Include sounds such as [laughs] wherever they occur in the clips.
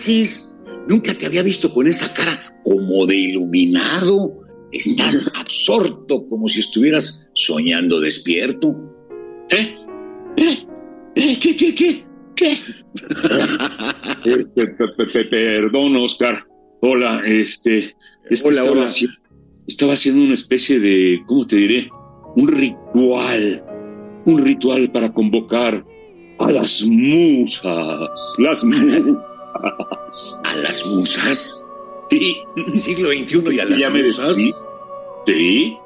Haces? Nunca te había visto con esa cara como de iluminado. Estás absorto, como si estuvieras soñando despierto. ¿Eh? ¿Eh? ¿Eh? ¿Qué, qué, qué? ¿Qué? Perdón, Oscar. Hola, este. Es Hola, estaba, hola. haci- estaba haciendo una especie de. ¿Cómo te diré? Un ritual. Un ritual para convocar a las musas. Las musas. ¿A las musas? Sí. Siglo XXI y a las Ya musas. Sí.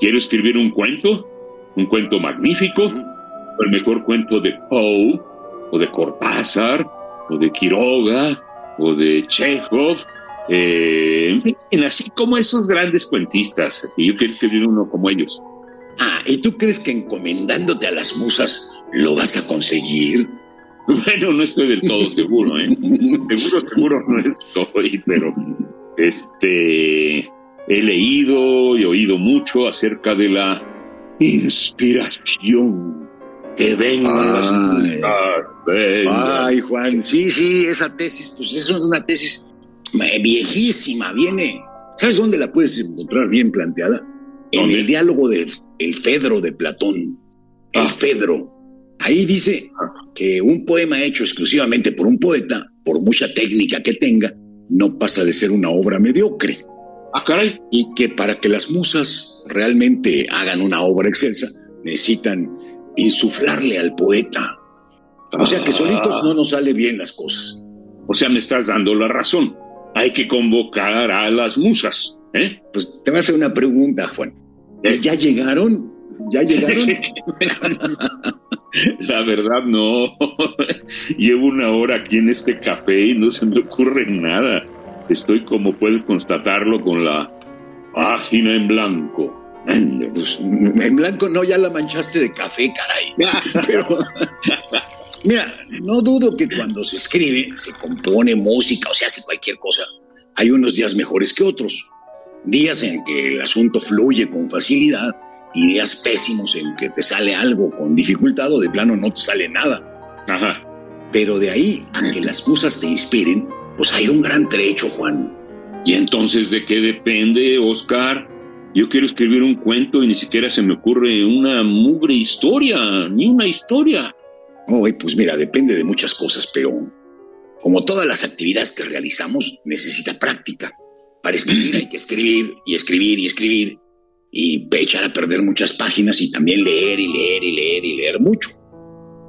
Quiero escribir un cuento. Un cuento magnífico. El mejor cuento de Poe, o de Cortázar, o de Quiroga, o de Chekhov. eh, en fin, así como esos grandes cuentistas. Así, yo quiero escribir uno como ellos. Ah, ¿y tú crees que encomendándote a las musas lo vas a conseguir? Bueno, no estoy del todo seguro, ¿eh? Seguro, seguro no estoy, pero este he leído y oído mucho acerca de la inspiración. Que vengan las Ay. Ay, Juan, sí, sí, esa tesis, pues es una tesis viejísima, viene. ¿Sabes dónde la puedes encontrar bien planteada? En ¿Dónde? el diálogo de El Fedro de Platón. El Ah. Fedro. Ahí dice que un poema hecho exclusivamente por un poeta, por mucha técnica que tenga, no pasa de ser una obra mediocre. Ah, caray. Y que para que las musas realmente hagan una obra excelsa, necesitan insuflarle al poeta. O sea que solitos no nos sale bien las cosas. O sea, me estás dando la razón. Hay que convocar a las musas. ¿eh? Pues te voy a hacer una pregunta, Juan. Eh. ¿Ya llegaron? ¿Ya llegaron? [laughs] La verdad, no. [laughs] Llevo una hora aquí en este café y no se me ocurre nada. Estoy, como puedes constatarlo, con la página en blanco. Pues [laughs] en blanco no, ya la manchaste de café, caray. [laughs] Pero, mira, no dudo que cuando se escribe, se compone música o se hace cualquier cosa, hay unos días mejores que otros. Días en que el asunto fluye con facilidad y días pésimos en que te sale algo con dificultad o de plano no te sale nada. Ajá. Pero de ahí a que las musas te inspiren, pues hay un gran trecho, Juan. ¿Y entonces de qué depende, Oscar? Yo quiero escribir un cuento y ni siquiera se me ocurre una mugre historia, ni una historia. Oye, pues mira, depende de muchas cosas, pero como todas las actividades que realizamos, necesita práctica. Para escribir hay que escribir y escribir y escribir y echar a perder muchas páginas y también leer y leer y leer y leer mucho.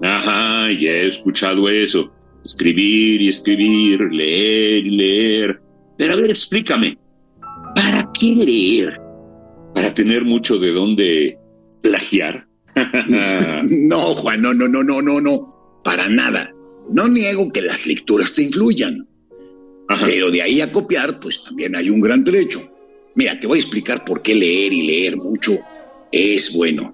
Ajá, ya he escuchado eso. Escribir y escribir, leer y leer. Pero a ver, explícame. ¿Para qué leer? ¿Para tener mucho de dónde plagiar? [laughs] No, Juan, no, no, no, no, no, no, para nada. No niego que las lecturas te influyan, Ajá. pero de ahí a copiar, pues también hay un gran trecho. Mira, te voy a explicar por qué leer y leer mucho es bueno.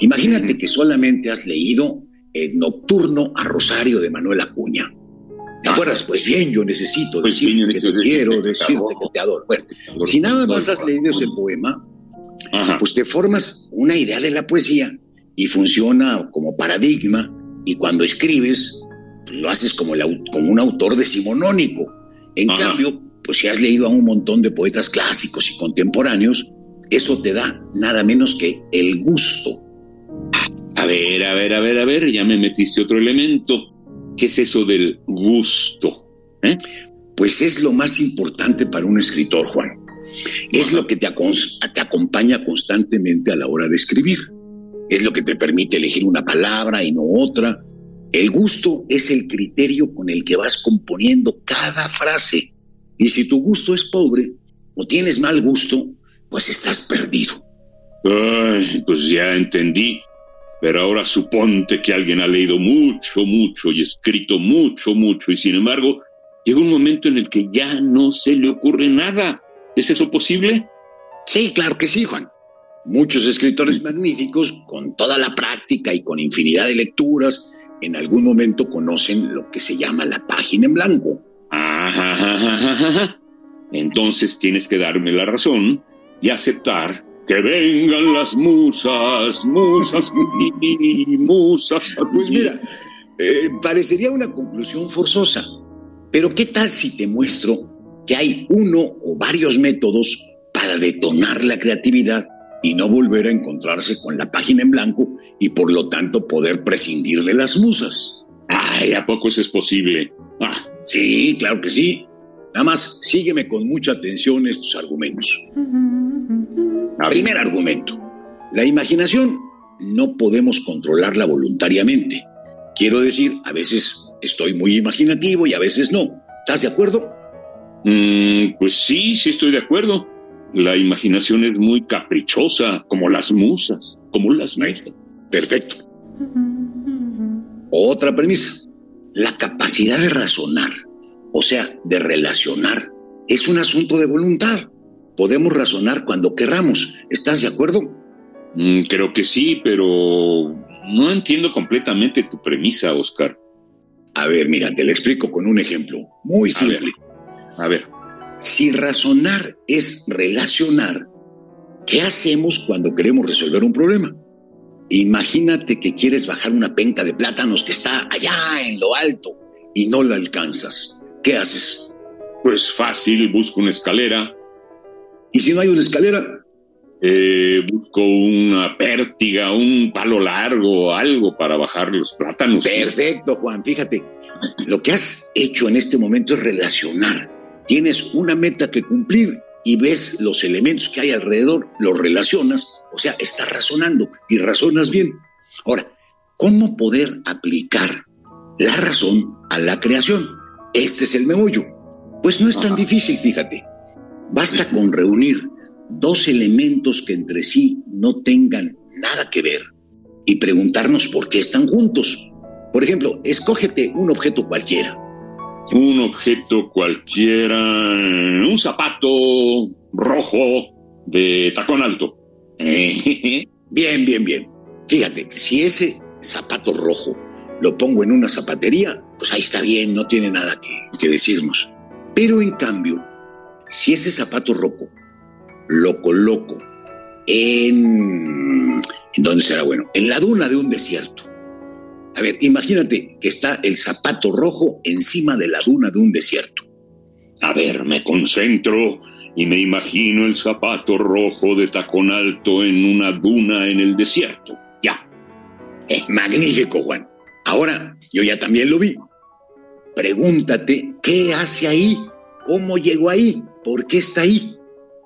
Imagínate que solamente has leído el Nocturno a Rosario de Manuel Acuña. ¿Te Ah. acuerdas? Pues bien, yo necesito Pues decirte que te quiero, decirte que te adoro. Bueno, si nada más has leído ese poema, Ajá. pues te formas una idea de la poesía y funciona como paradigma y cuando escribes pues, lo haces como, el au- como un autor decimonónico. En Ajá. cambio, pues si has leído a un montón de poetas clásicos y contemporáneos, eso te da nada menos que el gusto. A ver, a ver, a ver, a ver, ya me metiste otro elemento. ¿Qué es eso del gusto? ¿Eh? Pues es lo más importante para un escritor, Juan. Es lo que te, te acompaña constantemente a la hora de escribir. Es lo que te permite elegir una palabra y no otra. El gusto es el criterio con el que vas componiendo cada frase. Y si tu gusto es pobre o tienes mal gusto, pues estás perdido. Pues ya entendí. Pero ahora suponte que alguien ha leído mucho, mucho y escrito mucho, mucho, y sin embargo, llega un momento en el que ya no se le ocurre nada. ¿Es eso posible? Sí, claro que sí, Juan. Muchos escritores magníficos, con toda la práctica y con infinidad de lecturas, en algún momento conocen lo que se llama la página en blanco. Ajá, Entonces tienes que darme la razón y aceptar que vengan las musas, musas y musas. Pues mira, eh, parecería una conclusión forzosa, pero ¿qué tal si te muestro que hay uno o varios métodos para detonar la creatividad y no volver a encontrarse con la página en blanco y por lo tanto poder prescindir de las musas? Ay, ¿a poco eso es posible? Ah, sí, claro que sí. Nada más sígueme con mucha atención estos argumentos. Primer argumento. La imaginación no podemos controlarla voluntariamente. Quiero decir, a veces estoy muy imaginativo y a veces no. ¿Estás de acuerdo? Mm, pues sí, sí estoy de acuerdo. La imaginación es muy caprichosa, como las musas, como las musas. Perfecto. Otra premisa. La capacidad de razonar, o sea, de relacionar, es un asunto de voluntad podemos razonar cuando querramos. ¿Estás de acuerdo? Mm, creo que sí, pero no entiendo completamente tu premisa, Oscar. A ver, mira, te lo explico con un ejemplo muy simple. A ver. Si razonar es relacionar, ¿qué hacemos cuando queremos resolver un problema? Imagínate que quieres bajar una penca de plátanos que está allá en lo alto y no la alcanzas. ¿Qué haces? Pues fácil, busco una escalera, ¿Y si no hay una escalera? Eh, busco una pértiga, un palo largo, algo para bajar los plátanos. Perfecto, Juan. Fíjate, lo que has hecho en este momento es relacionar. Tienes una meta que cumplir y ves los elementos que hay alrededor, los relacionas, o sea, estás razonando y razonas bien. Ahora, ¿cómo poder aplicar la razón a la creación? Este es el meollo. Pues no es tan difícil, fíjate. Basta con reunir dos elementos que entre sí no tengan nada que ver y preguntarnos por qué están juntos. Por ejemplo, escógete un objeto cualquiera. Un objeto cualquiera, un zapato rojo de tacón alto. [laughs] bien, bien, bien. Fíjate, si ese zapato rojo lo pongo en una zapatería, pues ahí está bien, no tiene nada que, decirnos. Pero en cambio, si ese zapato rojo lo coloco en... ¿En dónde será bueno? En la duna de un desierto. A ver, imagínate que está el zapato rojo encima de la duna de un desierto. A ver, me concentro y me imagino el zapato rojo de tacón alto en una duna en el desierto. Ya. Eh, magnífico, Juan. Ahora, yo ya también lo vi. Pregúntate, ¿qué hace ahí? ¿Cómo llegó ahí? ¿Por qué está ahí?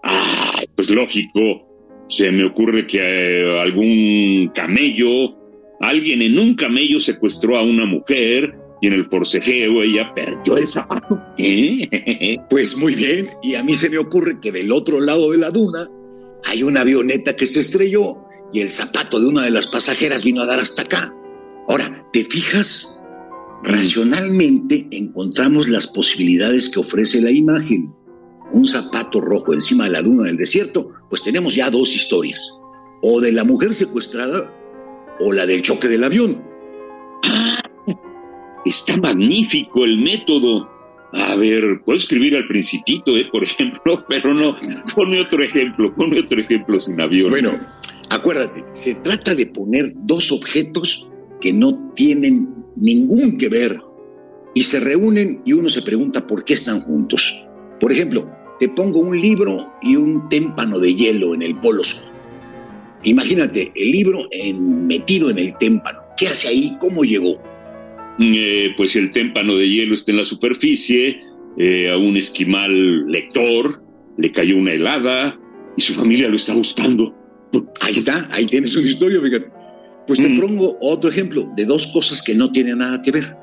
Ah, pues lógico. Se me ocurre que eh, algún camello, alguien en un camello secuestró a una mujer y en el forcejeo ella perdió el zapato. ¿Eh? [laughs] Pues muy bien. Y a mí se me ocurre que del otro lado de la duna hay una avioneta que se estrelló y el zapato de una de las pasajeras vino a dar hasta acá. Ahora, ¿te fijas? Racionalmente encontramos las posibilidades que ofrece la imagen un zapato rojo encima de la luna del desierto, pues tenemos ya dos historias. O de la mujer secuestrada o la del choque del avión. Ah, está magnífico el método. A ver, puedo escribir al principito, ¿eh? por ejemplo, [laughs] pero no, ponme otro ejemplo, ponme otro ejemplo sin avión. Bueno, acuérdate, se trata de poner dos objetos que no tienen ningún que ver y se reúnen y uno se pregunta por qué están juntos. Por ejemplo, te pongo un libro y un témpano de hielo en el polo. Imagínate, el libro metido en el témpano. ¿Qué hace ahí? ¿Cómo llegó? Eh, pues el témpano de hielo está en la superficie, eh, a un esquimal lector le cayó una helada y su familia lo está buscando. Ahí está, ahí tienes una historia, fíjate. Pues te mm. pongo otro ejemplo de dos cosas que no tienen nada que ver.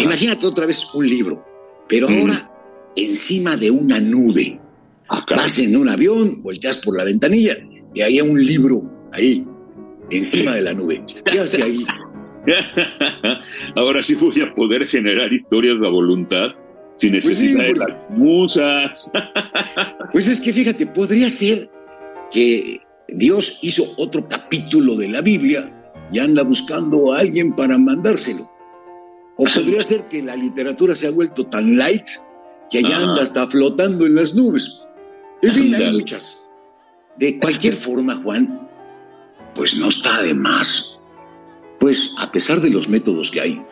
Imagínate otra vez un libro, pero mm. ahora encima de una nube. Ah, Vas en un avión, volteas por la ventanilla y hay un libro ahí, encima de la nube. ¿Qué hace ahí? [laughs] Ahora sí voy a poder generar historias de voluntad sin pues necesidad de las musas. [laughs] pues es que fíjate, podría ser que Dios hizo otro capítulo de la Biblia y anda buscando a alguien para mandárselo. O podría [laughs] ser que la literatura se ha vuelto tan light que allá anda hasta flotando en las nubes. En fin, hay muchas. De cualquier forma, Juan, pues no está de más. Pues a pesar de los métodos que hay,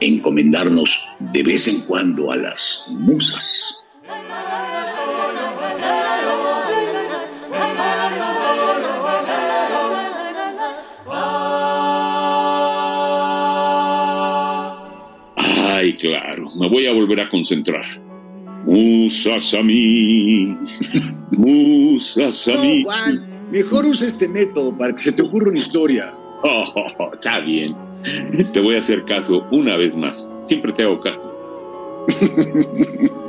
encomendarnos de vez en cuando a las musas. Ay, claro, me voy a volver a concentrar. Musas a [laughs] mí, musas a mí. Juan, mejor usa este método para que se te ocurra una historia. [laughs] Oh, está bien. Te voy a hacer caso una vez más. Siempre te hago caso. [laughs]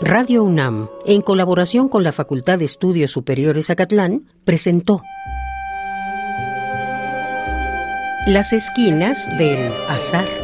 Radio UNAM, en colaboración con la Facultad de Estudios Superiores Acatlán, presentó Las esquinas del azar.